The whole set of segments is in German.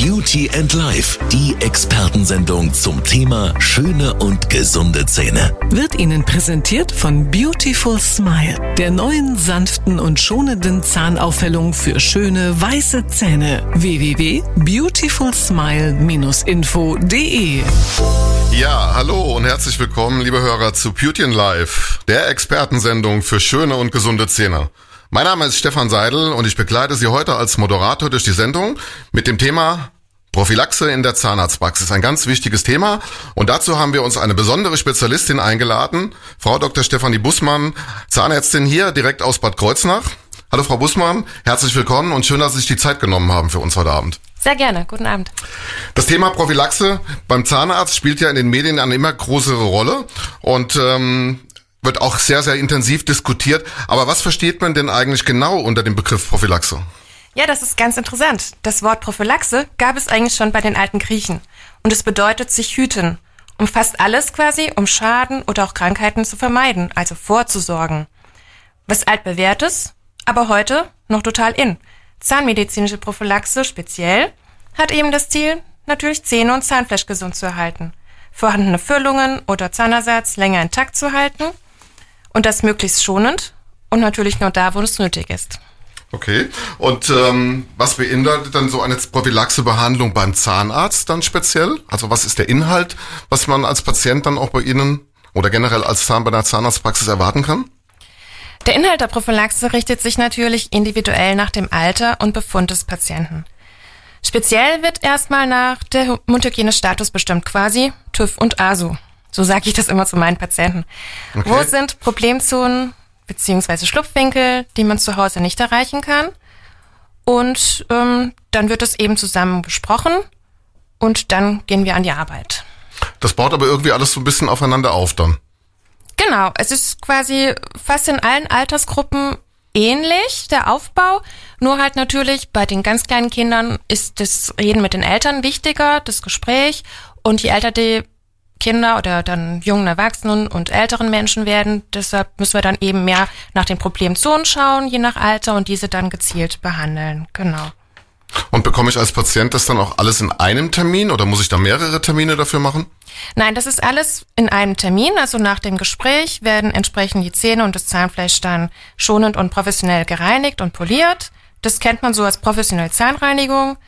Beauty and Life, die Expertensendung zum Thema schöne und gesunde Zähne. Wird Ihnen präsentiert von Beautiful Smile, der neuen sanften und schonenden Zahnaufhellung für schöne weiße Zähne. www.beautifulsmile-info.de Ja, hallo und herzlich willkommen, liebe Hörer, zu Beauty and Life, der Expertensendung für schöne und gesunde Zähne. Mein Name ist Stefan Seidel und ich begleite Sie heute als Moderator durch die Sendung mit dem Thema Prophylaxe in der Zahnarztpraxis. Ein ganz wichtiges Thema. Und dazu haben wir uns eine besondere Spezialistin eingeladen, Frau Dr. Stefanie Bussmann, Zahnärztin hier direkt aus Bad Kreuznach. Hallo Frau Bussmann, herzlich willkommen und schön, dass Sie sich die Zeit genommen haben für uns heute Abend. Sehr gerne, guten Abend. Das Thema Prophylaxe beim Zahnarzt spielt ja in den Medien eine immer größere Rolle und ähm, wird auch sehr, sehr intensiv diskutiert. Aber was versteht man denn eigentlich genau unter dem Begriff Prophylaxe? Ja, das ist ganz interessant. Das Wort Prophylaxe gab es eigentlich schon bei den alten Griechen. Und es bedeutet sich hüten. Umfasst alles quasi, um Schaden oder auch Krankheiten zu vermeiden, also vorzusorgen. Was altbewährtes, aber heute noch total in. Zahnmedizinische Prophylaxe speziell hat eben das Ziel, natürlich Zähne und Zahnfleisch gesund zu erhalten, vorhandene Füllungen oder Zahnersatz länger intakt zu halten und das möglichst schonend und natürlich nur da, wo es nötig ist. Okay. Und ähm, was beinhaltet dann so eine Prophylaxebehandlung beim Zahnarzt dann speziell? Also was ist der Inhalt, was man als Patient dann auch bei Ihnen oder generell als Zahn bei der Zahnarztpraxis erwarten kann? Der Inhalt der Prophylaxe richtet sich natürlich individuell nach dem Alter und Befund des Patienten. Speziell wird erstmal nach der Mundhygienestatus bestimmt, quasi TÜV und ASU. So sage ich das immer zu meinen Patienten. Okay. Wo sind Problemzonen beziehungsweise Schlupfwinkel, die man zu Hause nicht erreichen kann? Und ähm, dann wird es eben zusammen besprochen und dann gehen wir an die Arbeit. Das baut aber irgendwie alles so ein bisschen aufeinander auf dann. Genau, es ist quasi fast in allen Altersgruppen ähnlich, der Aufbau. Nur halt natürlich bei den ganz kleinen Kindern ist das Reden mit den Eltern wichtiger, das Gespräch. Und je älter die Kinder oder dann jungen Erwachsenen und älteren Menschen werden. Deshalb müssen wir dann eben mehr nach den Problemzonen schauen, je nach Alter und diese dann gezielt behandeln. Genau. Und bekomme ich als Patient das dann auch alles in einem Termin oder muss ich da mehrere Termine dafür machen? Nein, das ist alles in einem Termin. Also nach dem Gespräch werden entsprechend die Zähne und das Zahnfleisch dann schonend und professionell gereinigt und poliert. Das kennt man so als professionelle Zahnreinigung.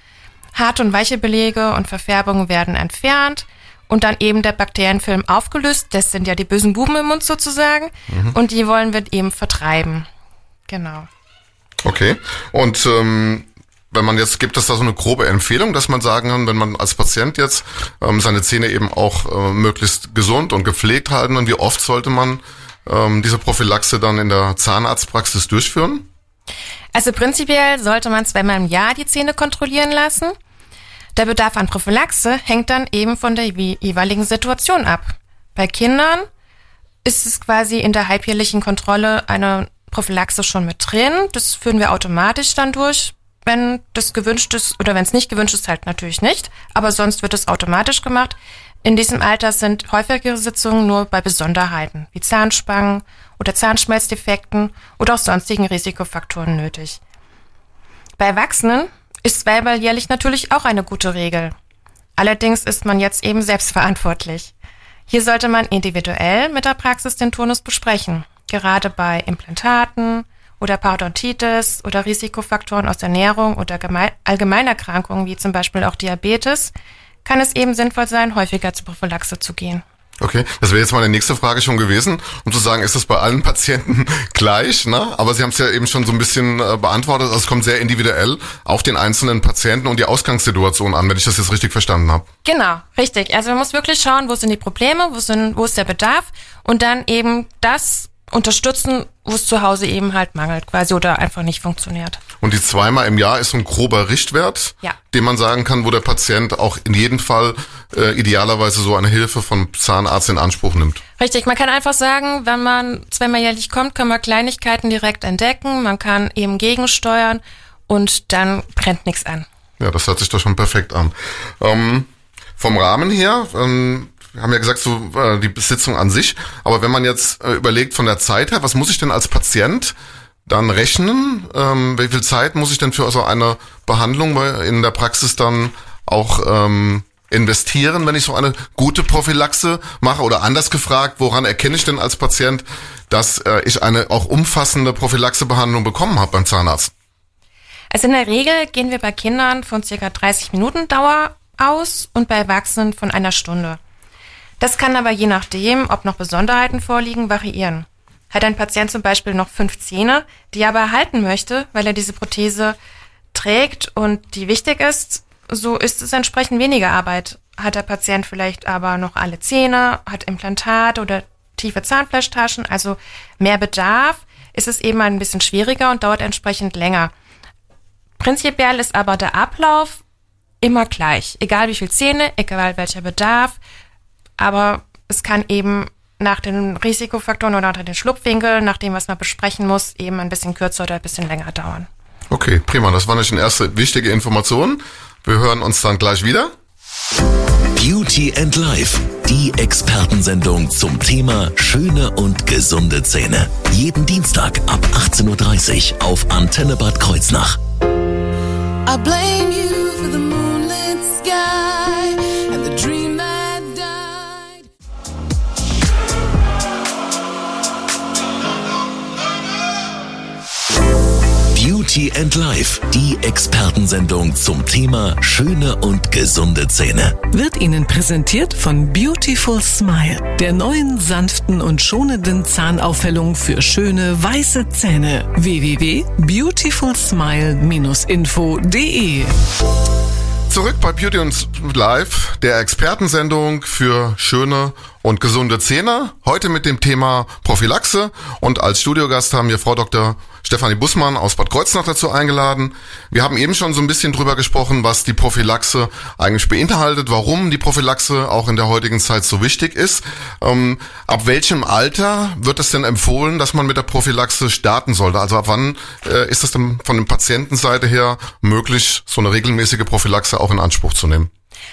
Harte und weiche Belege und Verfärbungen werden entfernt und dann eben der Bakterienfilm aufgelöst. Das sind ja die bösen Buben im Mund sozusagen. Mhm. Und die wollen wir eben vertreiben. Genau. Okay. Und ähm, wenn man jetzt, gibt es da so eine grobe Empfehlung, dass man sagen kann, wenn man als Patient jetzt ähm, seine Zähne eben auch äh, möglichst gesund und gepflegt halten und wie oft sollte man ähm, diese Prophylaxe dann in der Zahnarztpraxis durchführen? Also prinzipiell sollte man zweimal im Jahr die Zähne kontrollieren lassen. Der Bedarf an Prophylaxe hängt dann eben von der jeweiligen Situation ab. Bei Kindern ist es quasi in der halbjährlichen Kontrolle eine Prophylaxe schon mit drin. Das führen wir automatisch dann durch. Wenn das gewünscht ist oder wenn es nicht gewünscht ist, halt natürlich nicht. Aber sonst wird es automatisch gemacht. In diesem Alter sind häufigere Sitzungen nur bei Besonderheiten wie Zahnspangen oder Zahnschmelzdefekten oder auch sonstigen Risikofaktoren nötig. Bei Erwachsenen ist zweimal jährlich natürlich auch eine gute Regel. Allerdings ist man jetzt eben selbstverantwortlich. Hier sollte man individuell mit der Praxis den Turnus besprechen. Gerade bei Implantaten oder Parodontitis oder Risikofaktoren aus Ernährung oder Allgemeinerkrankungen wie zum Beispiel auch Diabetes kann es eben sinnvoll sein, häufiger zur Prophylaxe zu gehen. Okay, das wäre jetzt meine nächste Frage schon gewesen, um zu sagen, ist das bei allen Patienten gleich? Ne? Aber Sie haben es ja eben schon so ein bisschen äh, beantwortet. Also es kommt sehr individuell auf den einzelnen Patienten und die Ausgangssituation an, wenn ich das jetzt richtig verstanden habe. Genau, richtig. Also man muss wirklich schauen, wo sind die Probleme, wo, sind, wo ist der Bedarf und dann eben das unterstützen, wo es zu Hause eben halt mangelt quasi oder einfach nicht funktioniert. Und die zweimal im Jahr ist so ein grober Richtwert, ja. den man sagen kann, wo der Patient auch in jedem Fall äh, idealerweise so eine Hilfe vom Zahnarzt in Anspruch nimmt. Richtig, man kann einfach sagen, wenn man zweimal jährlich kommt, kann man Kleinigkeiten direkt entdecken, man kann eben gegensteuern und dann brennt nichts an. Ja, das hört sich doch schon perfekt an. Ähm, vom Rahmen her, ähm, wir haben ja gesagt, so äh, die Besitzung an sich. Aber wenn man jetzt äh, überlegt von der Zeit her, was muss ich denn als Patient dann rechnen? Ähm, wie viel Zeit muss ich denn für so eine Behandlung in der Praxis dann auch ähm, investieren, wenn ich so eine gute Prophylaxe mache? Oder anders gefragt, woran erkenne ich denn als Patient, dass äh, ich eine auch umfassende Prophylaxebehandlung bekommen habe beim Zahnarzt? Also in der Regel gehen wir bei Kindern von circa 30 Minuten Dauer aus und bei Erwachsenen von einer Stunde. Das kann aber je nachdem, ob noch Besonderheiten vorliegen, variieren. Hat ein Patient zum Beispiel noch fünf Zähne, die er aber erhalten möchte, weil er diese Prothese trägt und die wichtig ist, so ist es entsprechend weniger Arbeit. Hat der Patient vielleicht aber noch alle Zähne, hat Implantat oder tiefe Zahnfleischtaschen, also mehr Bedarf, ist es eben ein bisschen schwieriger und dauert entsprechend länger. Prinzipiell ist aber der Ablauf immer gleich, egal wie viel Zähne, egal welcher Bedarf, aber es kann eben nach den Risikofaktoren oder nach den Schlupfwinkeln, nach dem, was man besprechen muss, eben ein bisschen kürzer oder ein bisschen länger dauern. Okay, prima. Das war eine erste wichtige Information. Wir hören uns dann gleich wieder. Beauty and Life, die Expertensendung zum Thema schöne und gesunde Zähne. Jeden Dienstag ab 18.30 Uhr auf Antenne Bad Kreuznach. I blame you Beauty and Life, die Expertensendung zum Thema schöne und gesunde Zähne. Wird Ihnen präsentiert von Beautiful Smile, der neuen sanften und schonenden Zahnaufhellung für schöne weiße Zähne. www.beautifulsmile-info.de Zurück bei Beauty und Life, der Expertensendung für schöne und gesunde Zähne. Heute mit dem Thema Prophylaxe und als Studiogast haben wir Frau Dr. Stefanie Bussmann aus Bad Kreuznach dazu eingeladen. Wir haben eben schon so ein bisschen drüber gesprochen, was die Prophylaxe eigentlich beinhaltet, warum die Prophylaxe auch in der heutigen Zeit so wichtig ist. Ähm, ab welchem Alter wird es denn empfohlen, dass man mit der Prophylaxe starten sollte? Also ab wann äh, ist es denn von der Patientenseite her möglich, so eine regelmäßige Prophylaxe auch in Anspruch zu nehmen?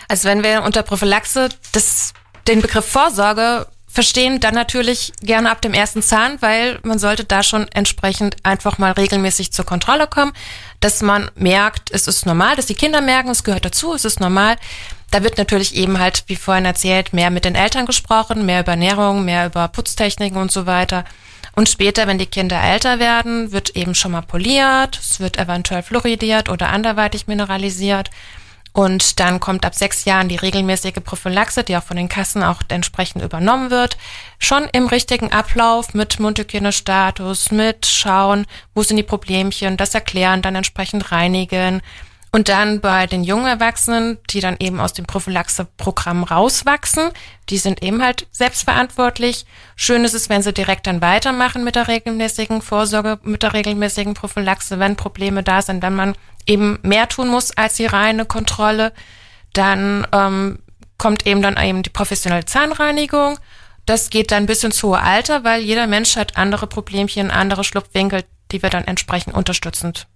Also wenn wir unter Prophylaxe das den Begriff Vorsorge verstehen, dann natürlich gerne ab dem ersten Zahn, weil man sollte da schon entsprechend einfach mal regelmäßig zur Kontrolle kommen, dass man merkt, es ist normal, dass die Kinder merken, es gehört dazu, es ist normal. Da wird natürlich eben halt, wie vorhin erzählt, mehr mit den Eltern gesprochen, mehr über Ernährung, mehr über Putztechniken und so weiter. Und später, wenn die Kinder älter werden, wird eben schon mal poliert, es wird eventuell fluoridiert oder anderweitig mineralisiert. Und dann kommt ab sechs Jahren die regelmäßige Prophylaxe, die auch von den Kassen auch entsprechend übernommen wird. Schon im richtigen Ablauf mit Mundhygienestatus, mit schauen, wo sind die Problemchen, das erklären, dann entsprechend reinigen. Und dann bei den jungen Erwachsenen, die dann eben aus dem Prophylaxe-Programm rauswachsen, die sind eben halt selbstverantwortlich. Schön ist es, wenn sie direkt dann weitermachen mit der regelmäßigen Vorsorge, mit der regelmäßigen Prophylaxe, wenn Probleme da sind, wenn man eben mehr tun muss als die reine Kontrolle. Dann ähm, kommt eben dann eben die professionelle Zahnreinigung. Das geht dann bis ins hohe Alter, weil jeder Mensch hat andere Problemchen, andere Schlupfwinkel, die wir dann entsprechend unterstützend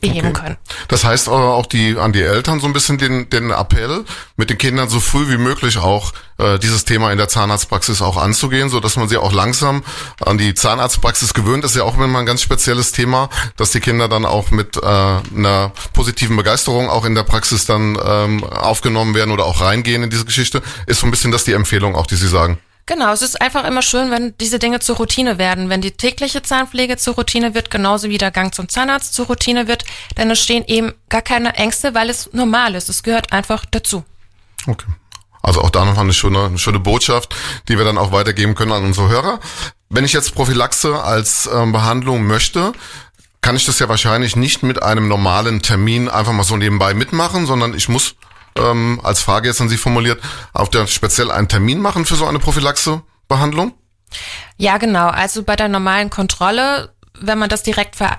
beheben okay. können. Das heißt aber auch die an die Eltern so ein bisschen den, den Appell, mit den Kindern so früh wie möglich auch äh, dieses Thema in der Zahnarztpraxis auch anzugehen, so dass man sie auch langsam an die Zahnarztpraxis gewöhnt. Das ist ja auch immer ein ganz spezielles Thema, dass die Kinder dann auch mit äh, einer positiven Begeisterung auch in der Praxis dann ähm, aufgenommen werden oder auch reingehen in diese Geschichte. Ist so ein bisschen das die Empfehlung auch, die Sie sagen. Genau, es ist einfach immer schön, wenn diese Dinge zur Routine werden. Wenn die tägliche Zahnpflege zur Routine wird, genauso wie der Gang zum Zahnarzt zur Routine wird, dann entstehen eben gar keine Ängste, weil es normal ist. Es gehört einfach dazu. Okay. Also auch da nochmal eine schöne, eine schöne Botschaft, die wir dann auch weitergeben können an unsere Hörer. Wenn ich jetzt Prophylaxe als ähm, Behandlung möchte, kann ich das ja wahrscheinlich nicht mit einem normalen Termin einfach mal so nebenbei mitmachen, sondern ich muss ähm, als Frage Sie formuliert, auf der speziell einen Termin machen für so eine Prophylaxe-Behandlung? Ja, genau. Also bei der normalen Kontrolle, wenn man das direkt ver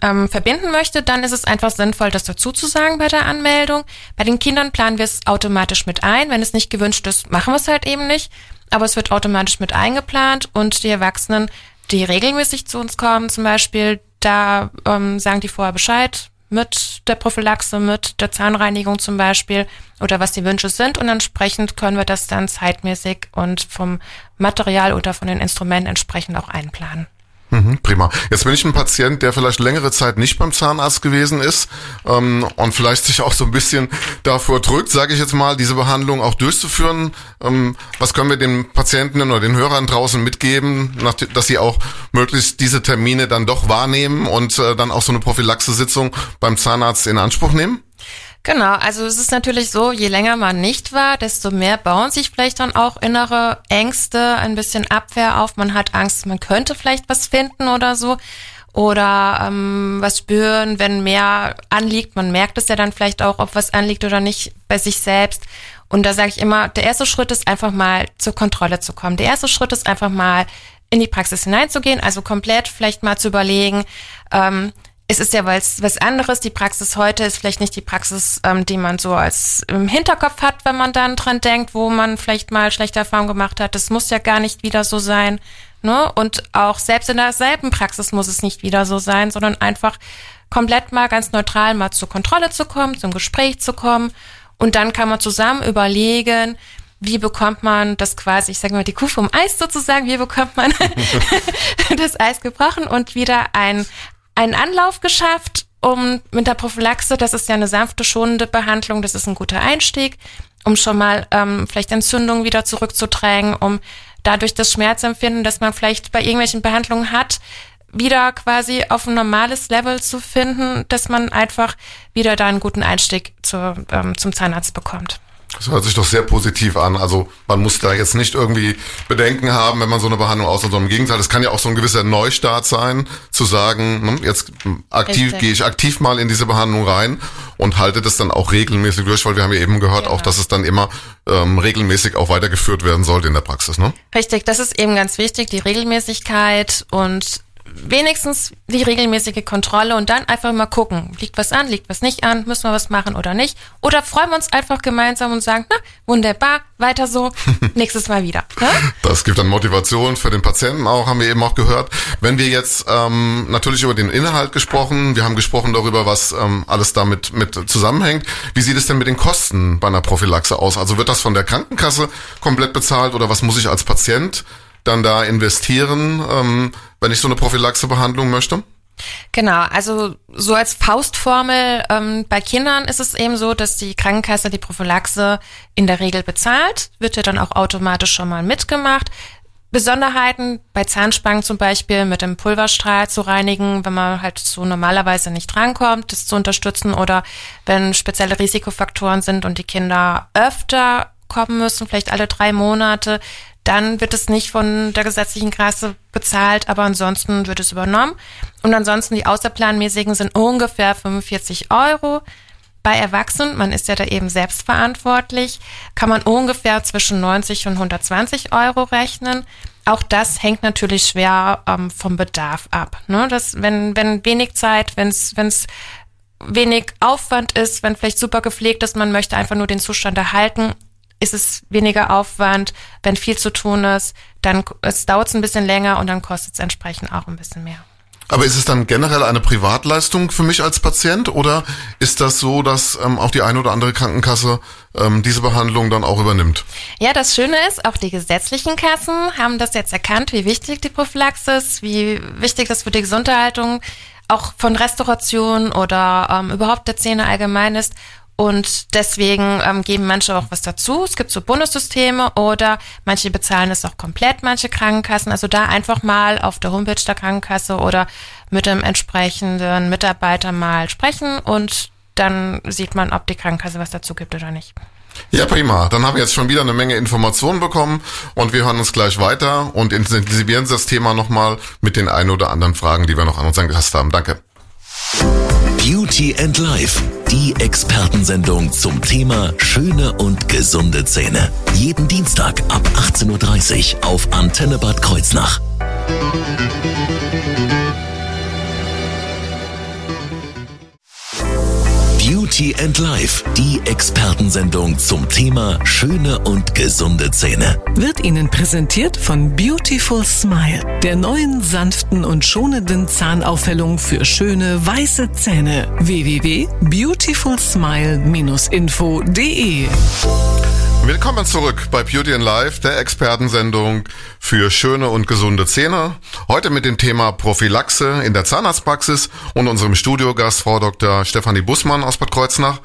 ähm, verbinden möchte, dann ist es einfach sinnvoll, das dazu zu sagen bei der Anmeldung. Bei den Kindern planen wir es automatisch mit ein. Wenn es nicht gewünscht ist, machen wir es halt eben nicht. Aber es wird automatisch mit eingeplant und die Erwachsenen, die regelmäßig zu uns kommen, zum Beispiel, da ähm, sagen die vorher Bescheid, mit der Prophylaxe, mit der Zahnreinigung zum Beispiel oder was die Wünsche sind und entsprechend können wir das dann zeitmäßig und vom Material oder von den Instrumenten entsprechend auch einplanen. Mhm, prima. Jetzt bin ich ein Patient, der vielleicht längere Zeit nicht beim Zahnarzt gewesen ist ähm, und vielleicht sich auch so ein bisschen davor drückt, sage ich jetzt mal, diese Behandlung auch durchzuführen. Ähm, was können wir den Patienten oder den Hörern draußen mitgeben, dass sie auch möglichst diese Termine dann doch wahrnehmen und äh, dann auch so eine Prophylaxe-Sitzung beim Zahnarzt in Anspruch nehmen? Genau, also es ist natürlich so, je länger man nicht war, desto mehr bauen sich vielleicht dann auch innere Ängste, ein bisschen Abwehr auf. Man hat Angst, man könnte vielleicht was finden oder so. Oder ähm, was spüren, wenn mehr anliegt. Man merkt es ja dann vielleicht auch, ob was anliegt oder nicht bei sich selbst. Und da sage ich immer, der erste Schritt ist einfach mal zur Kontrolle zu kommen. Der erste Schritt ist einfach mal in die Praxis hineinzugehen, also komplett vielleicht mal zu überlegen, ähm, es ist ja was, was anderes. Die Praxis heute ist vielleicht nicht die Praxis, ähm, die man so als im Hinterkopf hat, wenn man dann dran denkt, wo man vielleicht mal schlechte Erfahrungen gemacht hat. Das muss ja gar nicht wieder so sein. Ne? Und auch selbst in derselben Praxis muss es nicht wieder so sein, sondern einfach komplett mal ganz neutral mal zur Kontrolle zu kommen, zum Gespräch zu kommen. Und dann kann man zusammen überlegen, wie bekommt man das quasi, ich sage mal, die Kuh vom Eis sozusagen, wie bekommt man das Eis gebrochen und wieder ein, einen Anlauf geschafft, um mit der Prophylaxe, das ist ja eine sanfte, schonende Behandlung, das ist ein guter Einstieg, um schon mal ähm, vielleicht Entzündungen wieder zurückzudrängen, um dadurch das Schmerzempfinden, das man vielleicht bei irgendwelchen Behandlungen hat, wieder quasi auf ein normales Level zu finden, dass man einfach wieder da einen guten Einstieg zur, ähm, zum Zahnarzt bekommt. Das hört sich doch sehr positiv an. Also man muss da jetzt nicht irgendwie Bedenken haben, wenn man so eine Behandlung aus, sondern im Gegenteil, es kann ja auch so ein gewisser Neustart sein, zu sagen, hm, jetzt aktiv Richtig. gehe ich aktiv mal in diese Behandlung rein und halte das dann auch regelmäßig durch, weil wir haben ja eben gehört, genau. auch dass es dann immer ähm, regelmäßig auch weitergeführt werden sollte in der Praxis. Ne? Richtig, das ist eben ganz wichtig, die Regelmäßigkeit und wenigstens die regelmäßige Kontrolle und dann einfach mal gucken, liegt was an, liegt was nicht an, müssen wir was machen oder nicht. Oder freuen wir uns einfach gemeinsam und sagen, na, wunderbar, weiter so, nächstes Mal wieder. Ne? Das gibt dann Motivation für den Patienten auch, haben wir eben auch gehört. Wenn wir jetzt ähm, natürlich über den Inhalt gesprochen, wir haben gesprochen darüber, was ähm, alles damit mit zusammenhängt. Wie sieht es denn mit den Kosten bei einer Prophylaxe aus? Also wird das von der Krankenkasse komplett bezahlt oder was muss ich als Patient dann da investieren, ähm, wenn ich so eine Prophylaxe-Behandlung möchte? Genau, also so als Faustformel ähm, bei Kindern ist es eben so, dass die Krankenkasse die Prophylaxe in der Regel bezahlt, wird ja dann auch automatisch schon mal mitgemacht. Besonderheiten bei Zahnspangen zum Beispiel mit dem Pulverstrahl zu reinigen, wenn man halt so normalerweise nicht drankommt, das zu unterstützen oder wenn spezielle Risikofaktoren sind und die Kinder öfter kommen müssen, vielleicht alle drei Monate, dann wird es nicht von der gesetzlichen Kasse bezahlt, aber ansonsten wird es übernommen. Und ansonsten die außerplanmäßigen sind ungefähr 45 Euro. Bei Erwachsenen, man ist ja da eben selbstverantwortlich, kann man ungefähr zwischen 90 und 120 Euro rechnen. Auch das hängt natürlich schwer ähm, vom Bedarf ab. Ne? Das, wenn, wenn wenig Zeit, wenn es wenig Aufwand ist, wenn vielleicht super gepflegt ist, man möchte einfach nur den Zustand erhalten, ist es weniger Aufwand. Wenn viel zu tun ist, dann es dauert es ein bisschen länger und dann kostet es entsprechend auch ein bisschen mehr. Aber ist es dann generell eine Privatleistung für mich als Patient oder ist das so, dass ähm, auch die eine oder andere Krankenkasse ähm, diese Behandlung dann auch übernimmt? Ja, das Schöne ist, auch die gesetzlichen Kassen haben das jetzt erkannt, wie wichtig die Prophylaxe ist, wie wichtig das für die Gesunderhaltung auch von Restauration oder ähm, überhaupt der Zähne allgemein ist und deswegen ähm, geben manche auch was dazu. Es gibt so Bundessysteme oder manche bezahlen es auch komplett, manche Krankenkassen. Also da einfach mal auf der Homepage der Krankenkasse oder mit dem entsprechenden Mitarbeiter mal sprechen und dann sieht man, ob die Krankenkasse was dazu gibt oder nicht. Ja, prima. Dann haben wir jetzt schon wieder eine Menge Informationen bekommen und wir hören uns gleich weiter und intensivieren das Thema nochmal mit den ein oder anderen Fragen, die wir noch an unseren Gast haben. Danke. Beauty and Life, die Expertensendung zum Thema schöne und gesunde Zähne. Jeden Dienstag ab 18.30 Uhr auf Antenne Bad Kreuznach. Beauty and Life, die Expertensendung zum Thema schöne und gesunde Zähne. Wird Ihnen präsentiert von Beautiful Smile, der neuen sanften und schonenden Zahnaufhellung für schöne weiße Zähne. www.beautifulsmile-info.de Willkommen zurück bei Beauty in Life, der Expertensendung für schöne und gesunde Zähne. Heute mit dem Thema Prophylaxe in der Zahnarztpraxis und unserem Studiogast Frau Dr. Stefanie Bussmann aus Bad Kreuznach.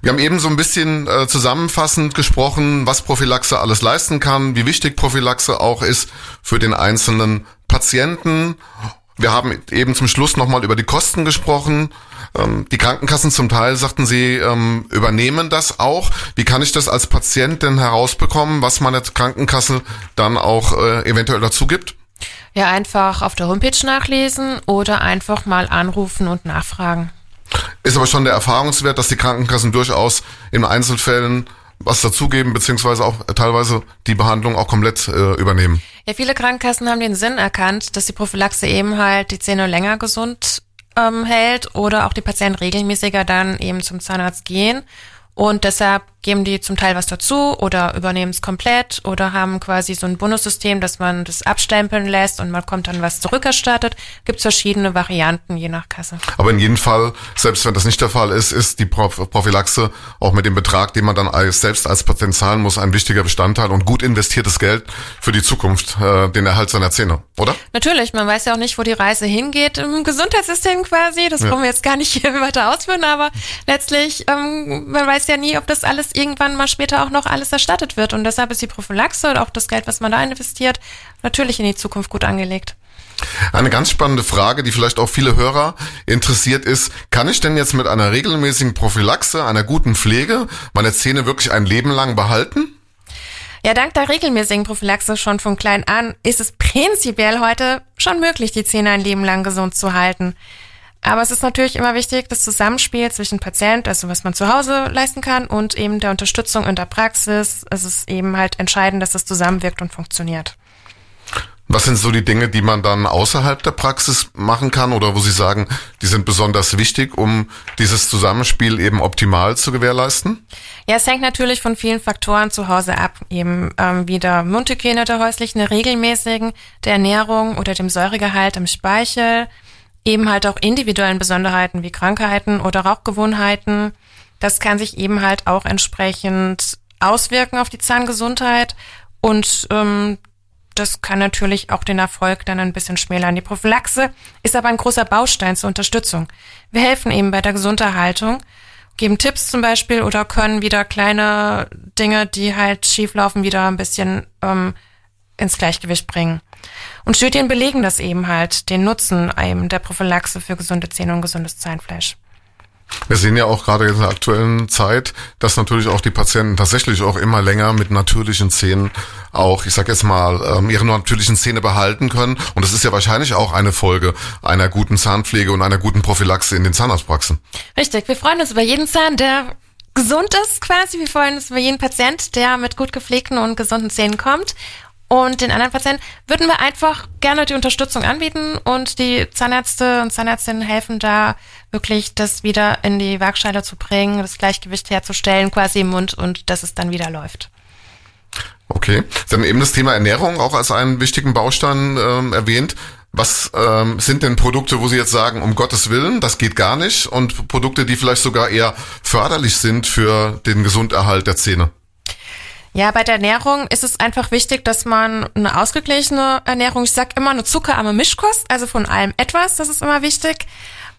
Wir haben eben so ein bisschen äh, zusammenfassend gesprochen, was Prophylaxe alles leisten kann, wie wichtig Prophylaxe auch ist für den einzelnen Patienten. Wir haben eben zum Schluss nochmal über die Kosten gesprochen. Ähm, die Krankenkassen zum Teil, sagten Sie, ähm, übernehmen das auch. Wie kann ich das als Patient denn herausbekommen, was meine Krankenkasse dann auch äh, eventuell dazu gibt? Ja, einfach auf der Homepage nachlesen oder einfach mal anrufen und nachfragen. Ist aber schon der Erfahrungswert, dass die Krankenkassen durchaus in Einzelfällen was dazugeben, beziehungsweise auch teilweise die Behandlung auch komplett äh, übernehmen. Ja, viele Krankenkassen haben den Sinn erkannt, dass die Prophylaxe eben halt die Zähne länger gesund ähm, hält oder auch die Patienten regelmäßiger dann eben zum Zahnarzt gehen. Und deshalb geben die zum Teil was dazu oder übernehmen es komplett oder haben quasi so ein Bonussystem, dass man das abstempeln lässt und man kommt dann was zurückerstattet. Gibt es verschiedene Varianten je nach Kasse. Aber in jedem Fall, selbst wenn das nicht der Fall ist, ist die Prophylaxe auch mit dem Betrag, den man dann als, selbst als Patient zahlen muss, ein wichtiger Bestandteil und gut investiertes Geld für die Zukunft, äh, den Erhalt seiner Zähne, oder? Natürlich, man weiß ja auch nicht, wo die Reise hingeht im Gesundheitssystem quasi. Das ja. brauchen wir jetzt gar nicht hier weiter ausführen, aber letztlich, ähm, man weiß ja nie, ob das alles irgendwann mal später auch noch alles erstattet wird. Und deshalb ist die Prophylaxe und auch das Geld, was man da investiert, natürlich in die Zukunft gut angelegt. Eine ganz spannende Frage, die vielleicht auch viele Hörer interessiert ist, kann ich denn jetzt mit einer regelmäßigen Prophylaxe, einer guten Pflege meine Zähne wirklich ein Leben lang behalten? Ja, dank der regelmäßigen Prophylaxe schon von klein an ist es prinzipiell heute schon möglich, die Zähne ein Leben lang gesund zu halten. Aber es ist natürlich immer wichtig, das Zusammenspiel zwischen Patient, also was man zu Hause leisten kann, und eben der Unterstützung in der Praxis. Es ist eben halt entscheidend, dass das zusammenwirkt und funktioniert. Was sind so die Dinge, die man dann außerhalb der Praxis machen kann oder wo Sie sagen, die sind besonders wichtig, um dieses Zusammenspiel eben optimal zu gewährleisten? Ja, es hängt natürlich von vielen Faktoren zu Hause ab, eben ähm, wie der Mundhygiene der häuslichen, der regelmäßigen, der Ernährung oder dem Säuregehalt im Speichel, eben halt auch individuellen Besonderheiten wie Krankheiten oder Rauchgewohnheiten. Das kann sich eben halt auch entsprechend auswirken auf die Zahngesundheit und ähm, das kann natürlich auch den Erfolg dann ein bisschen schmälern. Die Prophylaxe ist aber ein großer Baustein zur Unterstützung. Wir helfen eben bei der Gesunderhaltung, geben Tipps zum Beispiel oder können wieder kleine Dinge, die halt schieflaufen, wieder ein bisschen ähm, ins Gleichgewicht bringen. Und Studien belegen das eben halt, den Nutzen eben der Prophylaxe für gesunde Zähne und gesundes Zahnfleisch. Wir sehen ja auch gerade in der aktuellen Zeit, dass natürlich auch die Patienten tatsächlich auch immer länger mit natürlichen Zähnen auch, ich sag jetzt mal, ähm, ihre natürlichen Zähne behalten können. Und das ist ja wahrscheinlich auch eine Folge einer guten Zahnpflege und einer guten Prophylaxe in den Zahnarztpraxen. Richtig, wir freuen uns über jeden Zahn, der gesund ist quasi. Wir freuen uns über jeden Patient, der mit gut gepflegten und gesunden Zähnen kommt. Und den anderen Patienten würden wir einfach gerne die Unterstützung anbieten und die Zahnärzte und Zahnärztinnen helfen da wirklich, das wieder in die Waagschale zu bringen, das Gleichgewicht herzustellen quasi im Mund und dass es dann wieder läuft. Okay, Sie haben eben das Thema Ernährung auch als einen wichtigen Baustein ähm, erwähnt. Was ähm, sind denn Produkte, wo Sie jetzt sagen, um Gottes Willen, das geht gar nicht und Produkte, die vielleicht sogar eher förderlich sind für den Gesunderhalt der Zähne? Ja, bei der Ernährung ist es einfach wichtig, dass man eine ausgeglichene Ernährung, ich sag immer eine zuckerarme Mischkost, also von allem etwas, das ist immer wichtig,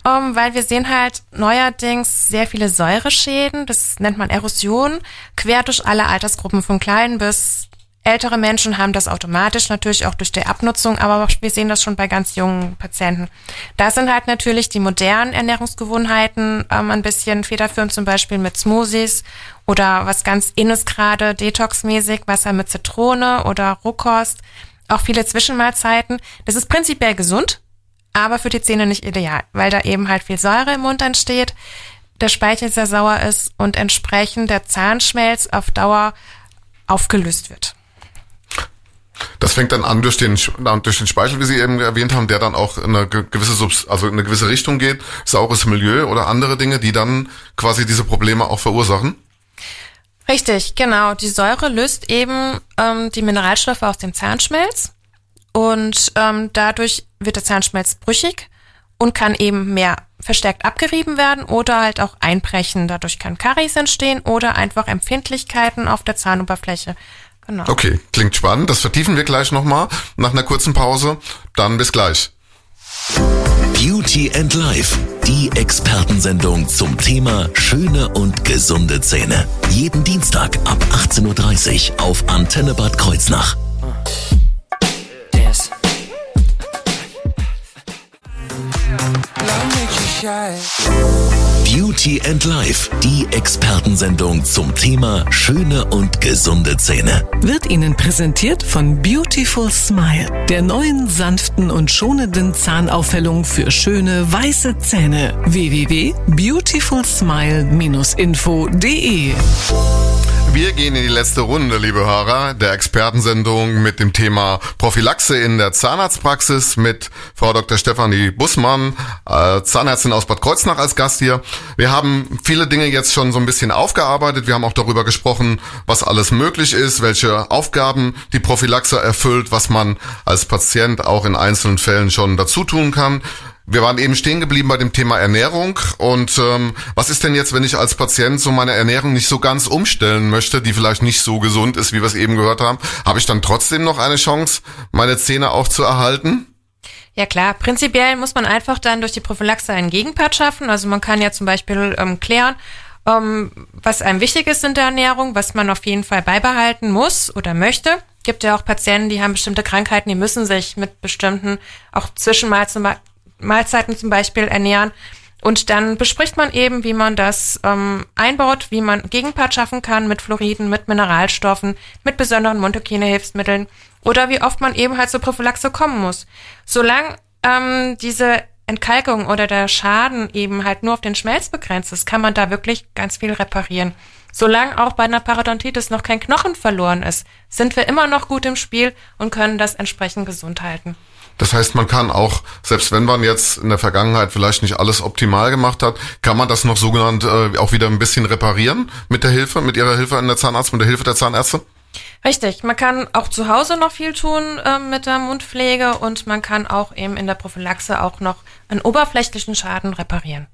ähm, weil wir sehen halt neuerdings sehr viele Säureschäden, das nennt man Erosion, quer durch alle Altersgruppen von klein bis ältere Menschen haben das automatisch natürlich auch durch die Abnutzung, aber wir sehen das schon bei ganz jungen Patienten. Da sind halt natürlich die modernen Ernährungsgewohnheiten ähm, ein bisschen federführend, zum Beispiel mit Smoothies oder was ganz innes gerade, Detox-mäßig, Wasser mit Zitrone oder Rohkost, auch viele Zwischenmahlzeiten. Das ist prinzipiell gesund, aber für die Zähne nicht ideal, weil da eben halt viel Säure im Mund entsteht, der Speichel sehr sauer ist und entsprechend der Zahnschmelz auf Dauer aufgelöst wird. Das fängt dann an durch den, durch den Speichel, wie Sie eben erwähnt haben, der dann auch in eine gewisse, Subs also in eine gewisse Richtung geht, saures Milieu oder andere Dinge, die dann quasi diese Probleme auch verursachen. Richtig, genau. Die Säure löst eben ähm, die Mineralstoffe aus dem Zahnschmelz und ähm, dadurch wird der Zahnschmelz brüchig und kann eben mehr verstärkt abgerieben werden oder halt auch einbrechen. Dadurch kann Karies entstehen oder einfach Empfindlichkeiten auf der Zahnoberfläche. Genau. Okay, klingt spannend. Das vertiefen wir gleich nochmal nach einer kurzen Pause. Dann bis gleich. Beauty and Life, die Expertensendung zum Thema schöne und gesunde Zähne. Jeden Dienstag ab 18.30 Uhr auf Antenne Bad Kreuznach. Beauty and Life, die Expertensendung zum Thema schöne und gesunde Zähne. Wird Ihnen präsentiert von Beautiful Smile, der neuen sanften und schonenden Zahnaufhellung für schöne weiße Zähne. www.beautifulsmile-info.de wir gehen in die letzte Runde, liebe Hörer, der Expertensendung mit dem Thema Prophylaxe in der Zahnarztpraxis mit Frau Dr. Stefanie Bussmann, äh, Zahnärztin aus Bad Kreuznach als Gast hier. Wir haben viele Dinge jetzt schon so ein bisschen aufgearbeitet. Wir haben auch darüber gesprochen, was alles möglich ist, welche Aufgaben die Prophylaxe erfüllt, was man als Patient auch in einzelnen Fällen schon dazu tun kann. Wir waren eben stehen geblieben bei dem Thema Ernährung. Und ähm, was ist denn jetzt, wenn ich als Patient so meine Ernährung nicht so ganz umstellen möchte, die vielleicht nicht so gesund ist, wie wir es eben gehört haben? Habe ich dann trotzdem noch eine Chance, meine Zähne auch zu erhalten? Ja klar, prinzipiell muss man einfach dann durch die Prophylaxe einen Gegenpart schaffen. Also man kann ja zum Beispiel ähm, klären, ähm, was einem wichtig ist in der Ernährung, was man auf jeden Fall beibehalten muss oder möchte. Gibt ja auch Patienten, die haben bestimmte Krankheiten, die müssen sich mit bestimmten, auch Zwischenmahlzeiten Mahlzeiten zum Beispiel ernähren. Und dann bespricht man eben, wie man das ähm, einbaut, wie man Gegenpart schaffen kann mit Fluoriden, mit Mineralstoffen, mit besonderen Mundhygienehilfsmitteln oder wie oft man eben halt zur Prophylaxe kommen muss. Solange ähm, diese Entkalkung oder der Schaden eben halt nur auf den Schmelz begrenzt ist, kann man da wirklich ganz viel reparieren. Solange auch bei einer Parodontitis noch kein Knochen verloren ist, sind wir immer noch gut im Spiel und können das entsprechend gesund halten. Das heißt, man kann auch, selbst wenn man jetzt in der Vergangenheit vielleicht nicht alles optimal gemacht hat, kann man das noch sogenannt äh, auch wieder ein bisschen reparieren mit der Hilfe, mit ihrer Hilfe in der Zahnarzt, mit der Hilfe der Zahnärzte? Richtig, man kann auch zu Hause noch viel tun äh, mit der Mundpflege und man kann auch eben in der Prophylaxe auch noch einen oberflächlichen Schaden reparieren.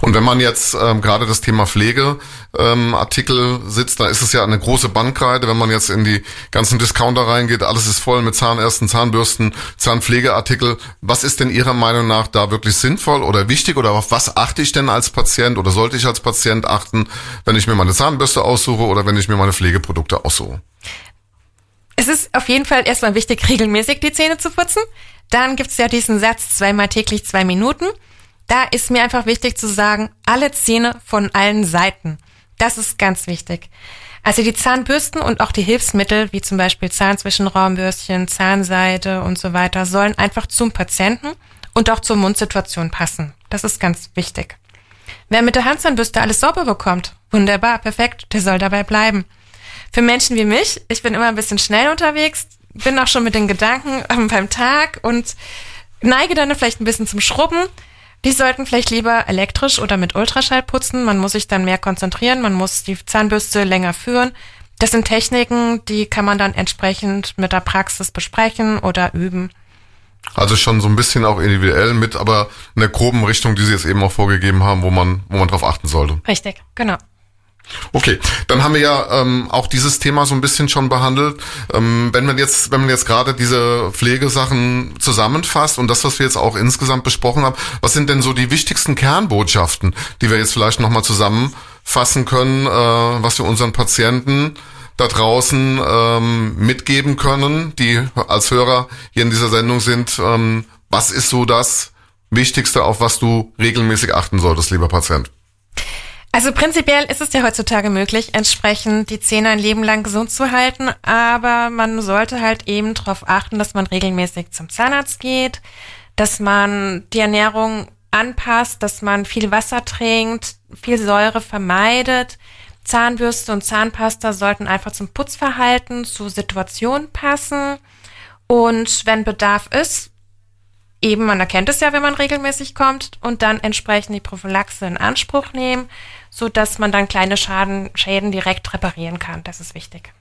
Und wenn man jetzt ähm, gerade das Thema Pflegeartikel ähm, sitzt, da ist es ja eine große Bandbreite. Wenn man jetzt in die ganzen Discounter reingeht, alles ist voll mit Zahnärzten, Zahnbürsten, Zahnpflegeartikel. Was ist denn Ihrer Meinung nach da wirklich sinnvoll oder wichtig oder auf was achte ich denn als Patient oder sollte ich als Patient achten, wenn ich mir meine Zahnbürste aussuche oder wenn ich mir meine Pflegeprodukte aussuche? Es ist auf jeden Fall erstmal wichtig, regelmäßig die Zähne zu putzen. Dann gibt's ja diesen Satz zweimal täglich zwei Minuten. Da ist mir einfach wichtig zu sagen, alle Zähne von allen Seiten. Das ist ganz wichtig. Also die Zahnbürsten und auch die Hilfsmittel, wie zum Beispiel Zahnzwischenraumbürstchen, Zahnseide und so weiter, sollen einfach zum Patienten und auch zur Mundsituation passen. Das ist ganz wichtig. Wer mit der Handzahnbürste alles sauber bekommt, wunderbar, perfekt, der soll dabei bleiben. Für Menschen wie mich, ich bin immer ein bisschen schnell unterwegs, bin auch schon mit den Gedanken ähm, beim Tag und neige dann vielleicht ein bisschen zum Schrubben. Die sollten vielleicht lieber elektrisch oder mit Ultraschall putzen. Man muss sich dann mehr konzentrieren, man muss die Zahnbürste länger führen. Das sind Techniken, die kann man dann entsprechend mit der Praxis besprechen oder üben. Also schon so ein bisschen auch individuell mit, aber in der groben Richtung, die Sie jetzt eben auch vorgegeben haben, wo man, wo man drauf achten sollte. Richtig, genau. Okay, dann haben wir ja ähm, auch dieses Thema so ein bisschen schon behandelt. Ähm, wenn man jetzt, wenn man jetzt gerade diese Pflegesachen zusammenfasst und das, was wir jetzt auch insgesamt besprochen haben, was sind denn so die wichtigsten Kernbotschaften, die wir jetzt vielleicht nochmal zusammenfassen können, äh, was wir unseren Patienten da draußen ähm, mitgeben können, die als Hörer hier in dieser Sendung sind. Ähm, was ist so das Wichtigste, auf was du regelmäßig achten solltest, lieber Patient? Also prinzipiell ist es ja heutzutage möglich, entsprechend die Zähne ein Leben lang gesund zu halten, aber man sollte halt eben darauf achten, dass man regelmäßig zum Zahnarzt geht, dass man die Ernährung anpasst, dass man viel Wasser trinkt, viel Säure vermeidet. Zahnbürste und Zahnpasta sollten einfach zum Putzverhalten, zur Situation passen. Und wenn Bedarf ist, eben, man erkennt es ja, wenn man regelmäßig kommt und dann entsprechend die Prophylaxe in Anspruch nehmen so dass man dann kleine Schaden, Schäden direkt reparieren kann. Das ist wichtig.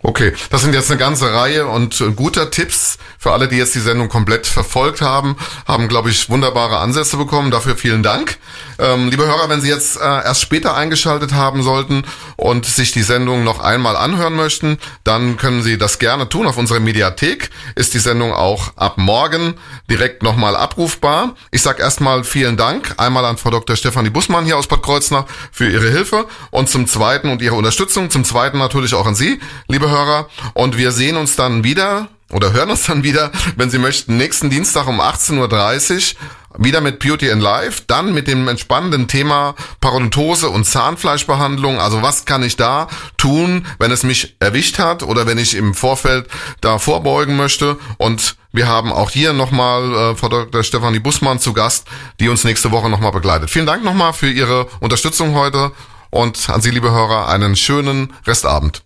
Okay, das sind jetzt eine ganze Reihe und äh, guter Tipps für alle, die jetzt die Sendung komplett verfolgt haben, haben, glaube ich, wunderbare Ansätze bekommen. Dafür vielen Dank. Ähm, liebe Hörer, wenn Sie jetzt äh, erst später eingeschaltet haben sollten und sich die Sendung noch einmal anhören möchten, dann können Sie das gerne tun. Auf unserer Mediathek ist die Sendung auch ab morgen direkt nochmal abrufbar. Ich sage erstmal vielen Dank. Einmal an Frau Dr. Stefanie Bussmann hier aus Bad Kreuznach für Ihre Hilfe und zum Zweiten und Ihre Unterstützung. Zum Zweiten natürlich auch an Sie, liebe Hörer. Und wir sehen uns dann wieder oder hören uns dann wieder, wenn Sie möchten, nächsten Dienstag um 18.30 Uhr wieder mit Beauty in Life, dann mit dem entspannenden Thema Parodontose und Zahnfleischbehandlung. Also was kann ich da tun, wenn es mich erwischt hat oder wenn ich im Vorfeld da vorbeugen möchte? Und wir haben auch hier nochmal äh, Frau Dr. Stefanie Bussmann zu Gast, die uns nächste Woche nochmal begleitet. Vielen Dank nochmal für Ihre Unterstützung heute und an Sie, liebe Hörer, einen schönen Restabend.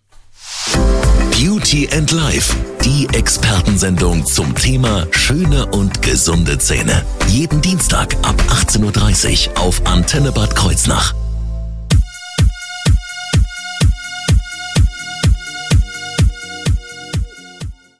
Beauty and Life, die Expertensendung zum Thema schöne und gesunde Zähne. Jeden Dienstag ab 18.30 Uhr auf Antenne Bad Kreuznach.